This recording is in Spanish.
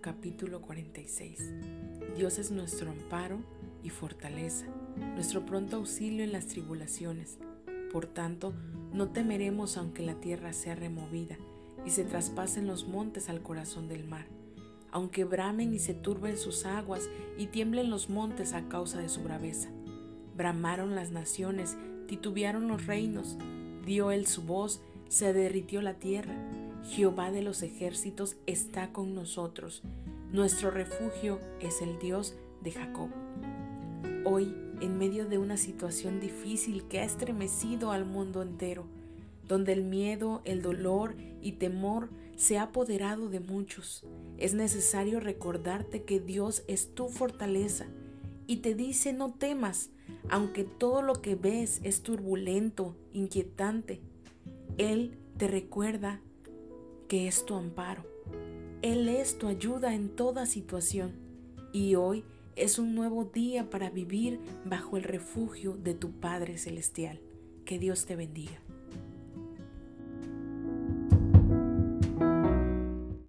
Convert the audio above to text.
capítulo 46. Dios es nuestro amparo y fortaleza, nuestro pronto auxilio en las tribulaciones. Por tanto, no temeremos aunque la tierra sea removida y se traspasen los montes al corazón del mar, aunque bramen y se turben sus aguas y tiemblen los montes a causa de su braveza. Bramaron las naciones, titubearon los reinos, dio él su voz, se derritió la tierra Jehová de los ejércitos está con nosotros. Nuestro refugio es el Dios de Jacob. Hoy, en medio de una situación difícil que ha estremecido al mundo entero, donde el miedo, el dolor y temor se ha apoderado de muchos, es necesario recordarte que Dios es tu fortaleza y te dice no temas, aunque todo lo que ves es turbulento, inquietante. Él te recuerda que es tu amparo. Él es tu ayuda en toda situación y hoy es un nuevo día para vivir bajo el refugio de tu Padre Celestial. Que Dios te bendiga.